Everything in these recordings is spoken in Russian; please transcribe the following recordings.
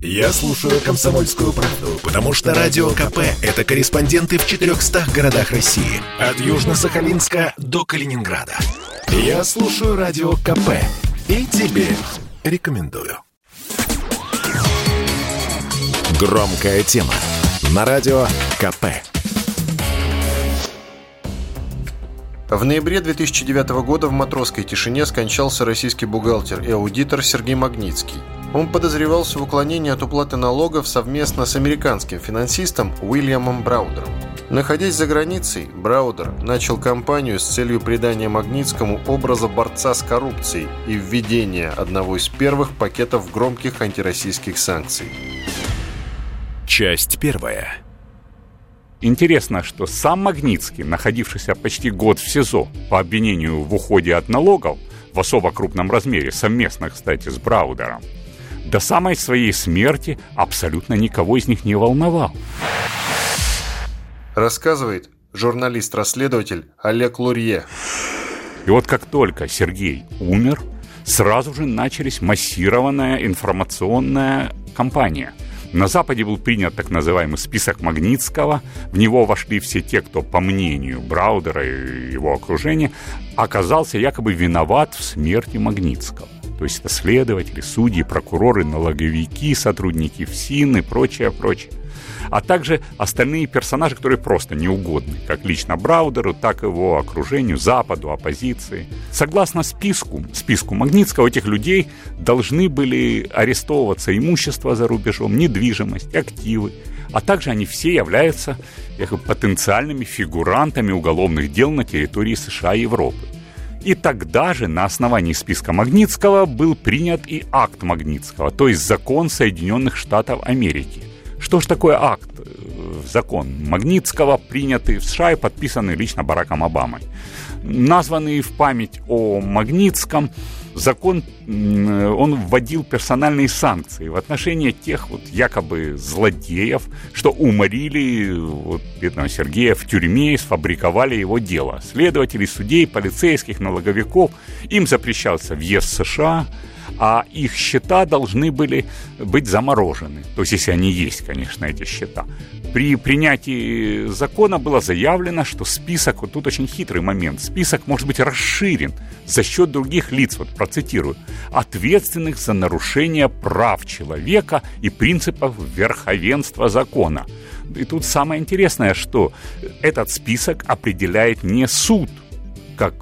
Я слушаю «Комсомольскую правду», потому что «Радио КП» — это корреспонденты в 400 городах России. От Южно-Сахалинска до Калининграда. Я слушаю «Радио КП» и тебе рекомендую. Громкая тема. На радио КП. В ноябре 2009 года в матросской тишине скончался российский бухгалтер и аудитор Сергей Магнитский. Он подозревался в уклонении от уплаты налогов совместно с американским финансистом Уильямом Браудером. Находясь за границей, Браудер начал кампанию с целью придания Магнитскому образа борца с коррупцией и введения одного из первых пакетов громких антироссийских санкций. Часть первая. Интересно, что сам Магнитский, находившийся почти год в СИЗО по обвинению в уходе от налогов, в особо крупном размере, совместно, кстати, с Браудером, до самой своей смерти абсолютно никого из них не волновал. Рассказывает журналист-расследователь Олег Лурье. И вот как только Сергей умер, сразу же начались массированная информационная кампания – на Западе был принят так называемый список Магнитского. В него вошли все те, кто, по мнению Браудера и его окружения, оказался якобы виноват в смерти Магнитского. То есть это следователи, судьи, прокуроры, налоговики, сотрудники ФСИН и прочее, прочее а также остальные персонажи, которые просто неугодны, как лично Браудеру, так и его окружению, Западу, оппозиции. Согласно списку, списку Магнитского, этих людей должны были арестовываться имущество за рубежом, недвижимость, активы, а также они все являются якобы, потенциальными фигурантами уголовных дел на территории США и Европы. И тогда же на основании списка Магнитского был принят и акт Магнитского, то есть закон Соединенных Штатов Америки. Что ж такое акт? Э, закон Магнитского, принятый в США и подписанный лично Бараком Обамой. Названный в память о Магнитском, закон, он вводил персональные санкции в отношении тех вот якобы злодеев, что уморили вот, бедного Сергея в тюрьме и сфабриковали его дело. Следователей, судей, полицейских, налоговиков. Им запрещался въезд в США, а их счета должны были быть заморожены. То есть, если они есть, конечно, эти счета. При принятии закона было заявлено, что список, вот тут очень хитрый момент, список может быть расширен за счет других лиц, вот процитирую, ответственных за нарушение прав человека и принципов верховенства закона. И тут самое интересное, что этот список определяет не суд, как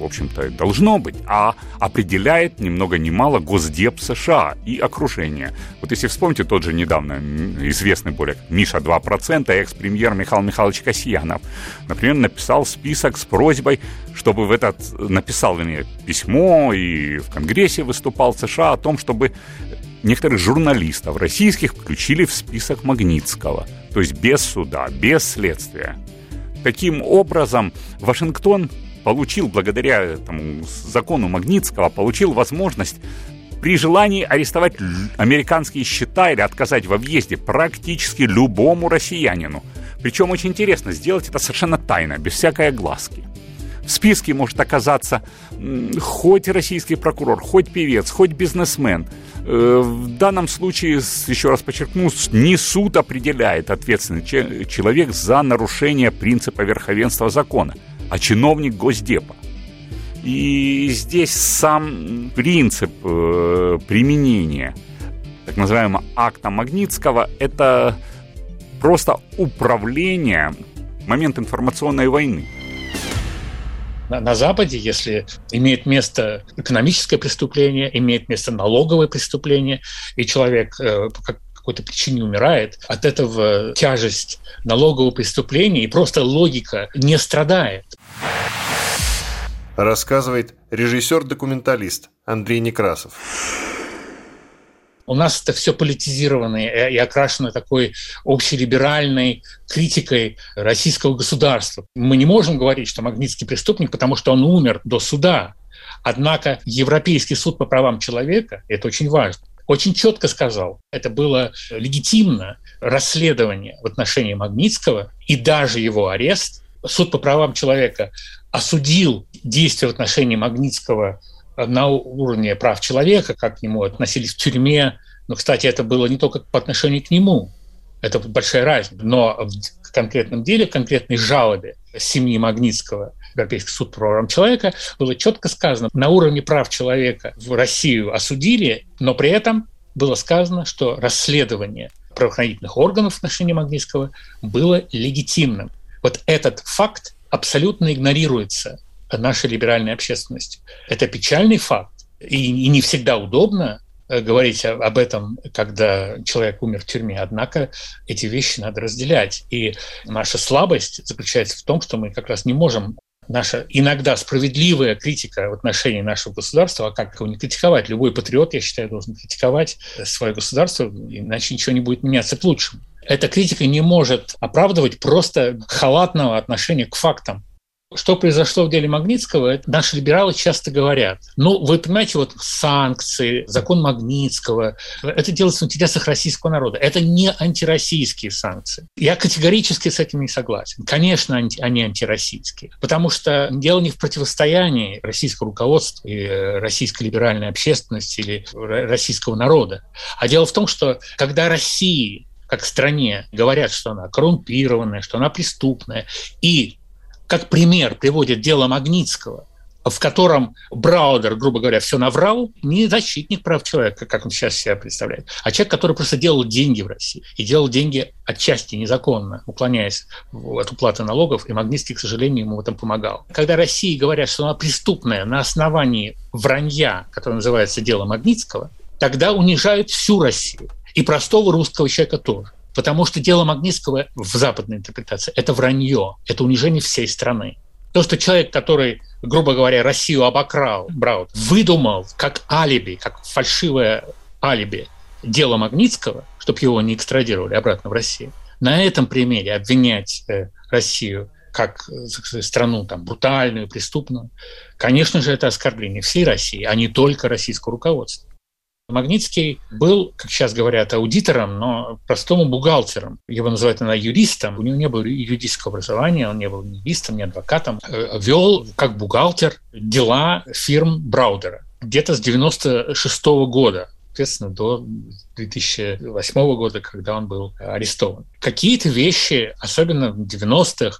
в общем-то, должно быть, а определяет ни много ни мало Госдеп США и окружение. Вот если вспомните тот же недавно известный более Миша 2%, экс-премьер Михаил Михайлович Касьянов, например, написал список с просьбой, чтобы в этот, написал мне письмо и в Конгрессе выступал США о том, чтобы некоторых журналистов российских включили в список Магнитского, то есть без суда, без следствия. Таким образом, Вашингтон получил, благодаря этому закону Магнитского, получил возможность при желании арестовать американские счета или отказать во въезде практически любому россиянину. Причем очень интересно сделать это совершенно тайно, без всякой огласки. В списке может оказаться хоть российский прокурор, хоть певец, хоть бизнесмен. Э, в данном случае, еще раз подчеркну, не суд определяет ответственный человек за нарушение принципа верховенства закона – а чиновник Госдепа. И здесь сам принцип э, применения так называемого акта Магнитского – это просто управление момент информационной войны. На, Западе, если имеет место экономическое преступление, имеет место налоговое преступление, и человек э, какой-то причине умирает, от этого тяжесть налогового преступления и просто логика не страдает. Рассказывает режиссер-документалист Андрей Некрасов. У нас это все политизировано и окрашено такой общелиберальной критикой российского государства. Мы не можем говорить, что Магнитский преступник, потому что он умер до суда. Однако Европейский суд по правам человека, это очень важно, очень четко сказал, это было легитимно расследование в отношении Магнитского и даже его арест. Суд по правам человека осудил действия в отношении Магнитского на уровне прав человека, как к нему относились в тюрьме, Но, кстати, это было не только по отношению к нему, это большая разница. Но в конкретном деле, в конкретной жалобе семьи Магнитского Европейский суд по правам человека было четко сказано, на уровне прав человека в Россию осудили, но при этом было сказано, что расследование правоохранительных органов в отношении Магнитского было легитимным. Вот этот факт абсолютно игнорируется нашей либеральной общественностью. Это печальный факт, и, и не всегда удобно э, говорить об этом, когда человек умер в тюрьме. Однако эти вещи надо разделять. И наша слабость заключается в том, что мы как раз не можем наша иногда справедливая критика в отношении нашего государства, а как его не критиковать? Любой патриот, я считаю, должен критиковать свое государство, иначе ничего не будет меняться к лучшему. Эта критика не может оправдывать просто халатного отношения к фактам. Что произошло в деле Магнитского, наши либералы часто говорят. Ну, вы понимаете, вот санкции, закон Магнитского, это делается в интересах российского народа. Это не антироссийские санкции. Я категорически с этим не согласен. Конечно, они антироссийские. Потому что дело не в противостоянии российского руководства и российской либеральной общественности или российского народа, а дело в том, что когда России как стране говорят, что она коррумпированная, что она преступная, и как пример приводит дело Магнитского, в котором Браудер, грубо говоря, все наврал, не защитник прав человека, как он сейчас себя представляет, а человек, который просто делал деньги в России. И делал деньги отчасти незаконно, уклоняясь от уплаты налогов, и Магнитский, к сожалению, ему в этом помогал. Когда России говорят, что она преступная на основании вранья, которое называется дело Магнитского, тогда унижают всю Россию. И простого русского человека тоже. Потому что дело Магнитского в западной интерпретации – это вранье, это унижение всей страны. То, что человек, который, грубо говоря, Россию обокрал, Браут, выдумал как алиби, как фальшивое алиби дело Магнитского, чтобы его не экстрадировали обратно в Россию, на этом примере обвинять э, Россию как э, страну там, брутальную, преступную, конечно же, это оскорбление всей России, а не только российского руководства. Магнитский был, как сейчас говорят, аудитором, но простому бухгалтером. Его называют иногда юристом. У него не было юридического образования, он не был ни юристом, ни адвокатом. Э, Вел как бухгалтер дела фирм Браудера где-то с 96 -го года соответственно, до 2008 года, когда он был арестован. Какие-то вещи, особенно в 90-х,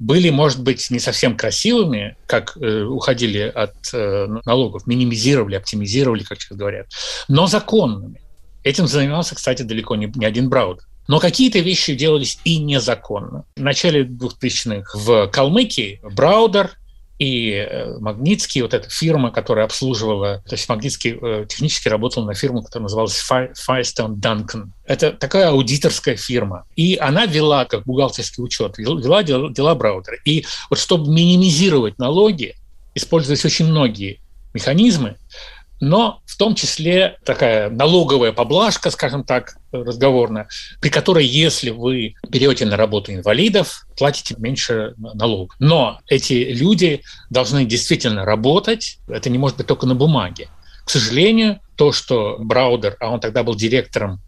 были, может быть, не совсем красивыми, как э, уходили от э, налогов, минимизировали, оптимизировали, как сейчас говорят, но законными. Этим занимался, кстати, далеко не, не один Браудер. Но какие-то вещи делались и незаконно. В начале 2000-х в Калмыкии Браудер и э, Магнитский, вот эта фирма, которая обслуживала, то есть Магнитский э, технически работал на фирму, которая называлась Firestone Duncan. Это такая аудиторская фирма. И она вела, как бухгалтерский учет, вела дела, дела Браудера. И вот чтобы минимизировать налоги, использовались очень многие механизмы, но в том числе такая налоговая поблажка, скажем так, разговорная, при которой, если вы берете на работу инвалидов, платите меньше налог. Но эти люди должны действительно работать, это не может быть только на бумаге. К сожалению, то, что Браудер, а он тогда был директором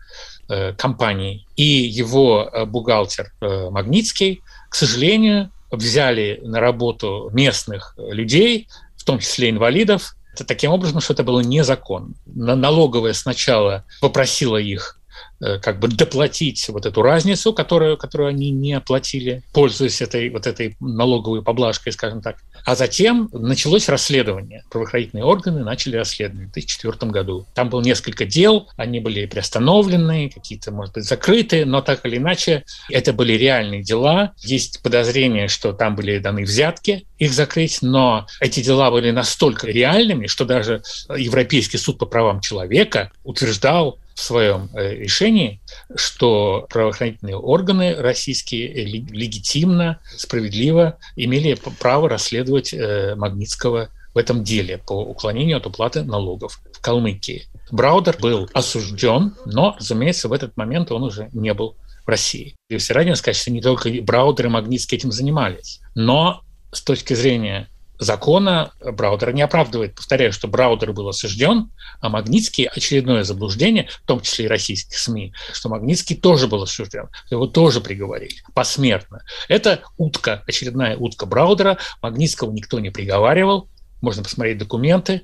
э, компании, и его э, бухгалтер э, Магнитский, к сожалению, взяли на работу местных людей, в том числе инвалидов, таким образом, что это было незаконно. Налоговая сначала попросила их как бы доплатить вот эту разницу, которую, которую они не оплатили, пользуясь этой, вот этой налоговой поблажкой, скажем так. А затем началось расследование. Правоохранительные органы начали расследование в 2004 году. Там было несколько дел, они были приостановлены, какие-то, может быть, закрыты, но так или иначе это были реальные дела. Есть подозрение, что там были даны взятки их закрыть, но эти дела были настолько реальными, что даже Европейский суд по правам человека утверждал в своем э, решении, что правоохранительные органы российские легитимно, справедливо имели право расследовать э, Магнитского в этом деле по уклонению от уплаты налогов в Калмыкии. Браудер был осужден, но, разумеется, в этот момент он уже не был в России. И все равно сказать, что не только Браудер и Магнитский этим занимались, но с точки зрения закона Браудер не оправдывает. Повторяю, что Браудер был осужден, а Магнитский очередное заблуждение, в том числе и российских СМИ, что Магнитский тоже был осужден, его тоже приговорили посмертно. Это утка, очередная утка Браудера. Магнитского никто не приговаривал, можно посмотреть документы.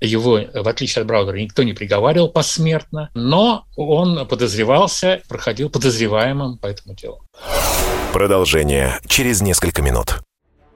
Его, в отличие от Браудера, никто не приговаривал посмертно, но он подозревался, проходил подозреваемым по этому делу. Продолжение через несколько минут.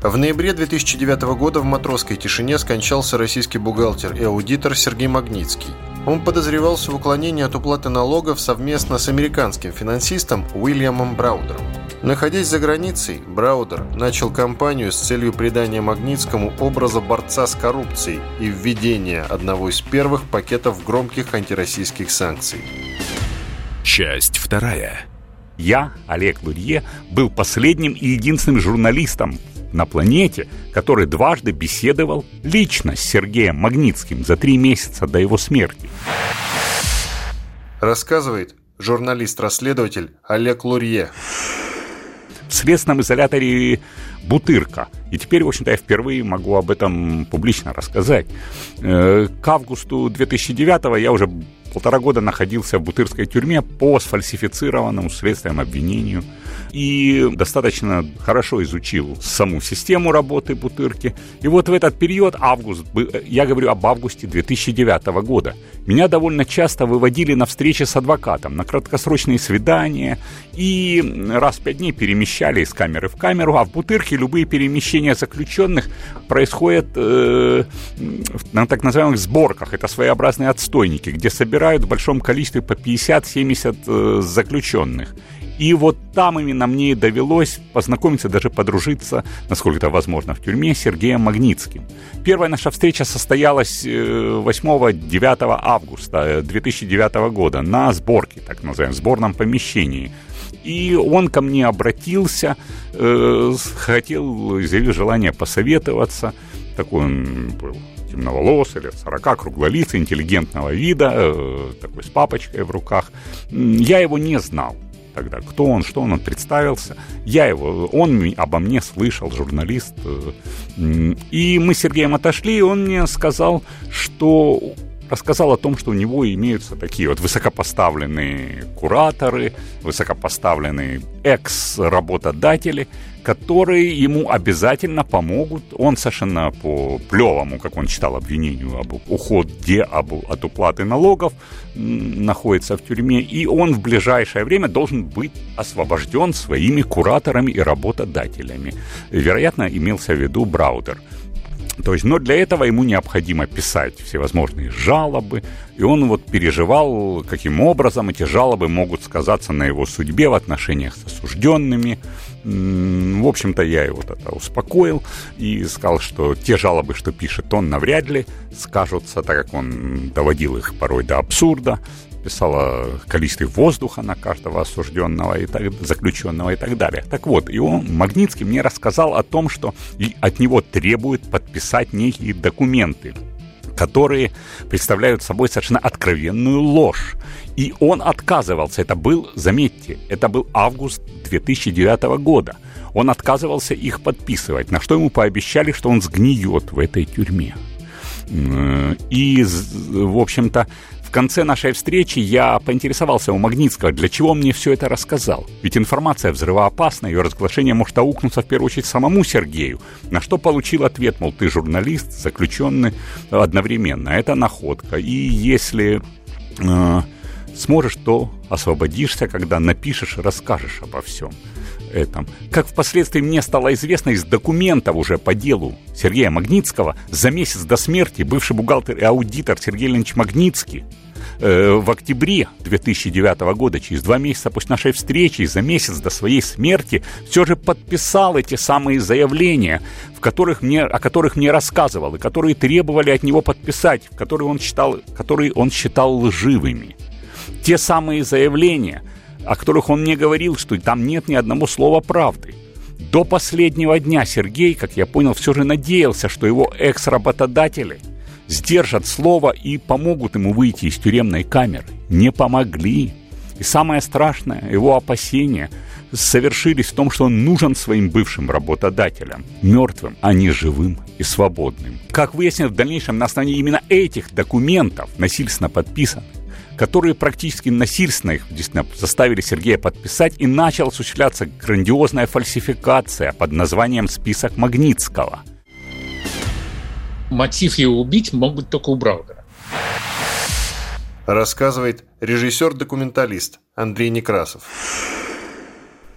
В ноябре 2009 года в матросской тишине скончался российский бухгалтер и аудитор Сергей Магнитский. Он подозревался в уклонении от уплаты налогов совместно с американским финансистом Уильямом Браудером. Находясь за границей, Браудер начал кампанию с целью придания Магнитскому образа борца с коррупцией и введения одного из первых пакетов громких антироссийских санкций. Часть вторая. Я, Олег Лурье, был последним и единственным журналистом на планете, который дважды беседовал лично с Сергеем Магнитским за три месяца до его смерти. Рассказывает журналист-расследователь Олег Лурье. В следственном изоляторе Бутырка. И теперь, в общем-то, я впервые могу об этом публично рассказать. Э, к августу 2009 я уже полтора года находился в Бутырской тюрьме по сфальсифицированному следствием обвинению и достаточно хорошо изучил саму систему работы Бутырки. И вот в этот период, август, я говорю об августе 2009 года, меня довольно часто выводили на встречи с адвокатом, на краткосрочные свидания, и раз в пять дней перемещали из камеры в камеру, а в Бутырке любые перемещения заключенных происходят э, на так называемых сборках. Это своеобразные отстойники, где собирают в большом количестве по 50-70 э, заключенных. И вот там именно мне довелось познакомиться, даже подружиться, насколько это возможно, в тюрьме с Сергеем Магнитским. Первая наша встреча состоялась 8-9 э, августа 2009 э, года на сборке, так называемом, сборном помещении. И он ко мне обратился, э, хотел, заявил желание посоветоваться. Такой он был темноволосый, лет 40, круглолицый, интеллигентного вида, такой с папочкой в руках. Я его не знал тогда. Кто он, что он, он представился. Я его, он обо мне слышал, журналист. Э, и мы с Сергеем отошли, и он мне сказал, что рассказал о том, что у него имеются такие вот высокопоставленные кураторы, высокопоставленные экс-работодатели, которые ему обязательно помогут. Он совершенно по плевому, как он читал обвинению об уходе об, от уплаты налогов, находится в тюрьме, и он в ближайшее время должен быть освобожден своими кураторами и работодателями. Вероятно, имелся в виду Браудер. То есть, но для этого ему необходимо писать всевозможные жалобы, и он вот переживал, каким образом эти жалобы могут сказаться на его судьбе в отношениях с осужденными. В общем-то, я его тогда успокоил и сказал, что те жалобы, что пишет он, навряд ли скажутся, так как он доводил их порой до абсурда, писал о количестве воздуха на каждого осужденного и так, заключенного и так далее. Так вот, и он, Магнитский мне рассказал о том, что от него требуют подписать некие документы, которые представляют собой совершенно откровенную ложь. И он отказывался. Это был, заметьте, это был август 2009 года. Он отказывался их подписывать, на что ему пообещали, что он сгниет в этой тюрьме. И, в общем-то, в конце нашей встречи я поинтересовался у Магнитского, для чего мне все это рассказал. Ведь информация взрывоопасна, ее разглашение может аукнуться в первую очередь самому Сергею. На что получил ответ, мол, ты журналист, заключенный одновременно. Это находка. И если э, сможешь, то освободишься, когда напишешь и расскажешь обо всем этом. Как впоследствии мне стало известно из документов уже по делу Сергея Магнитского, за месяц до смерти бывший бухгалтер и аудитор Сергей Леонидович Магнитский э, в октябре 2009 года, через два месяца после нашей встречи, за месяц до своей смерти, все же подписал эти самые заявления, в которых мне, о которых мне рассказывал, и которые требовали от него подписать, которые он считал, которые он считал лживыми. Те самые заявления – о которых он мне говорил, что там нет ни одного слова правды. До последнего дня Сергей, как я понял, все же надеялся, что его экс-работодатели сдержат слово и помогут ему выйти из тюремной камеры. Не помогли. И самое страшное, его опасения совершились в том, что он нужен своим бывшим работодателям, мертвым, а не живым и свободным. Как выяснилось в дальнейшем, на основании именно этих документов, насильственно подписанных, которые практически насильственно их действительно заставили Сергея подписать, и начала осуществляться грандиозная фальсификация под названием «Список Магнитского». Мотив его убить мог быть только у Браудера. Рассказывает режиссер-документалист Андрей Некрасов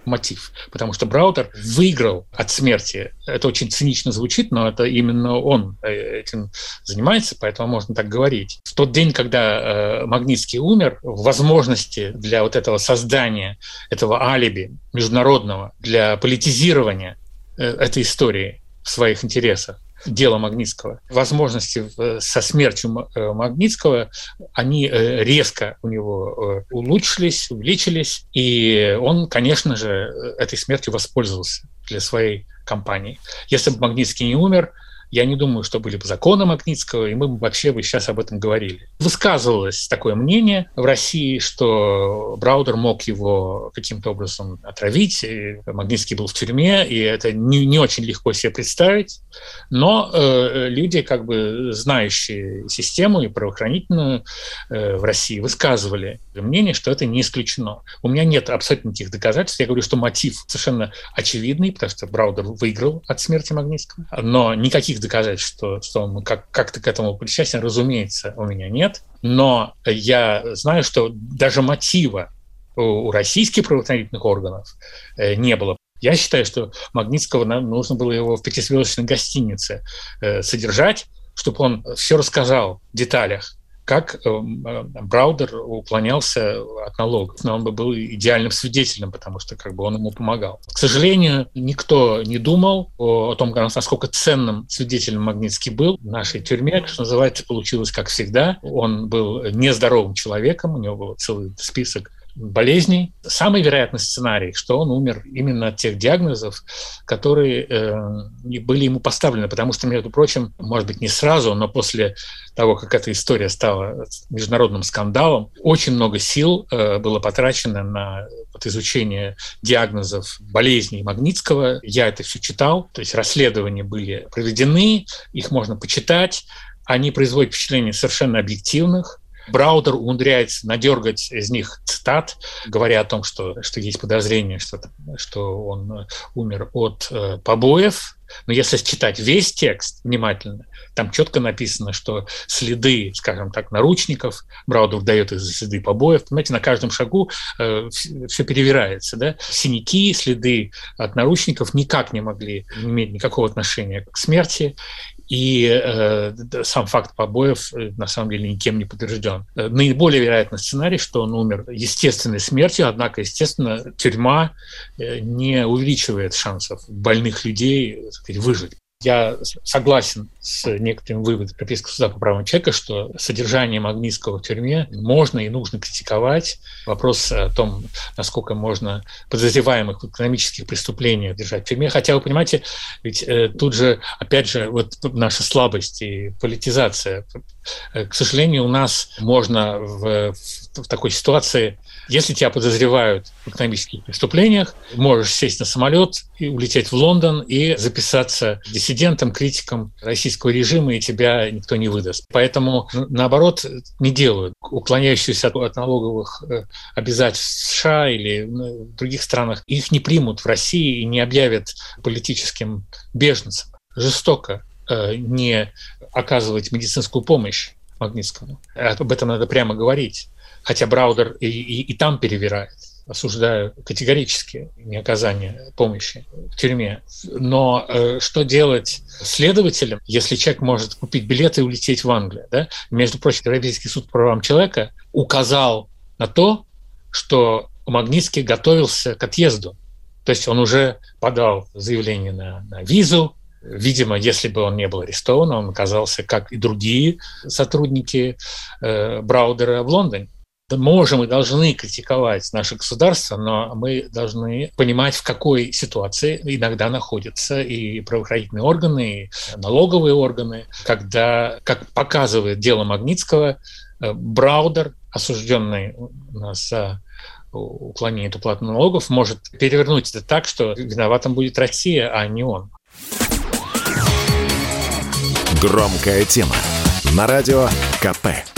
мотив, потому что Браутер выиграл от смерти. Это очень цинично звучит, но это именно он э, этим занимается, поэтому можно так говорить. В тот день, когда э, Магнитский умер, возможности для вот этого создания этого алиби международного, для политизирования э, этой истории в своих интересах дело Магнитского, возможности со смертью э, Магнитского, они э, резко у него э, улучшились, увеличились, и он, конечно же, этой смертью воспользовался для своей кампании. Если бы Магнитский не умер, я не думаю, что были бы законы Магнитского, и мы бы вообще бы сейчас об этом говорили. Высказывалось такое мнение в России, что Браудер мог его каким-то образом отравить, и Магнитский был в тюрьме, и это не, не очень легко себе представить. Но э, люди, как бы знающие систему и правоохранительную э, в России, высказывали мнение, что это не исключено. У меня нет абсолютно никаких доказательств. Я говорю, что мотив совершенно очевидный, потому что Браудер выиграл от смерти Магнитского, но никаких доказать, что, что он как, как-то к этому причастен, разумеется, у меня нет. Но я знаю, что даже мотива у, российских правоохранительных органов э, не было. Я считаю, что Магнитского нам нужно было его в пятизвездочной гостинице э, содержать, чтобы он все рассказал в деталях как э, э, Браудер уклонялся от налогов. Но он бы был идеальным свидетелем, потому что как бы он ему помогал. К сожалению, никто не думал о, том, насколько ценным свидетелем Магнитский был в нашей тюрьме. Что называется, получилось как всегда. Он был нездоровым человеком, у него был целый список болезней. Самый вероятный сценарий, что он умер именно от тех диагнозов, которые э, были ему поставлены, потому что, между прочим, может быть, не сразу, но после того, как эта история стала международным скандалом, очень много сил э, было потрачено на вот, изучение диагнозов болезней Магнитского. Я это все читал, то есть расследования были проведены, их можно почитать, они производят впечатление совершенно объективных, Браудер умудряется надергать из них цитат, говоря о том, что, что есть подозрение, что, что он умер от э, побоев. Но если читать весь текст внимательно, там четко написано, что следы, скажем так, наручников, Браудер дает их за следы побоев. Понимаете, на каждом шагу э, все перевирается. Да? Синяки, следы от наручников никак не могли иметь никакого отношения к смерти. И э, сам факт побоев э, на самом деле никем не подтвержден. Э, наиболее вероятный сценарий, что он умер естественной смертью, однако, естественно, тюрьма э, не увеличивает шансов больных людей сказать, выжить. Я согласен с некоторыми выводами Европейского суда по правам человека, что содержание Магнитского в тюрьме можно и нужно критиковать. Вопрос о том, насколько можно подозреваемых в экономических преступлениях держать в тюрьме. Хотя, вы понимаете, ведь э, тут же, опять же, вот наша слабость и политизация. К сожалению, у нас можно в, в такой ситуации если тебя подозревают в экономических преступлениях, можешь сесть на самолет и улететь в Лондон и записаться диссидентом, критиком российского режима, и тебя никто не выдаст. Поэтому, наоборот, не делают. Уклоняющиеся от, налоговых э, обязательств США или в других странах, их не примут в России и не объявят политическим беженцем. Жестоко э, не оказывать медицинскую помощь Магнитскому. Об этом надо прямо говорить хотя Браудер и, и, и там перевирает. Осуждаю категорически неоказание помощи в тюрьме. Но э, что делать следователям, если человек может купить билеты и улететь в Англию? Да? Между прочим, Европейский суд по правам человека указал на то, что Магнитский готовился к отъезду. То есть он уже подал заявление на, на визу, Видимо, если бы он не был арестован, он оказался, как и другие сотрудники э, Браудера в Лондоне можем и должны критиковать наше государство, но мы должны понимать, в какой ситуации иногда находятся и правоохранительные органы, и налоговые органы, когда, как показывает дело Магнитского, э, Браудер, осужденный за уклонения от уплаты налогов может перевернуть это так, что виноватым будет Россия, а не он. Громкая тема. На радио КП.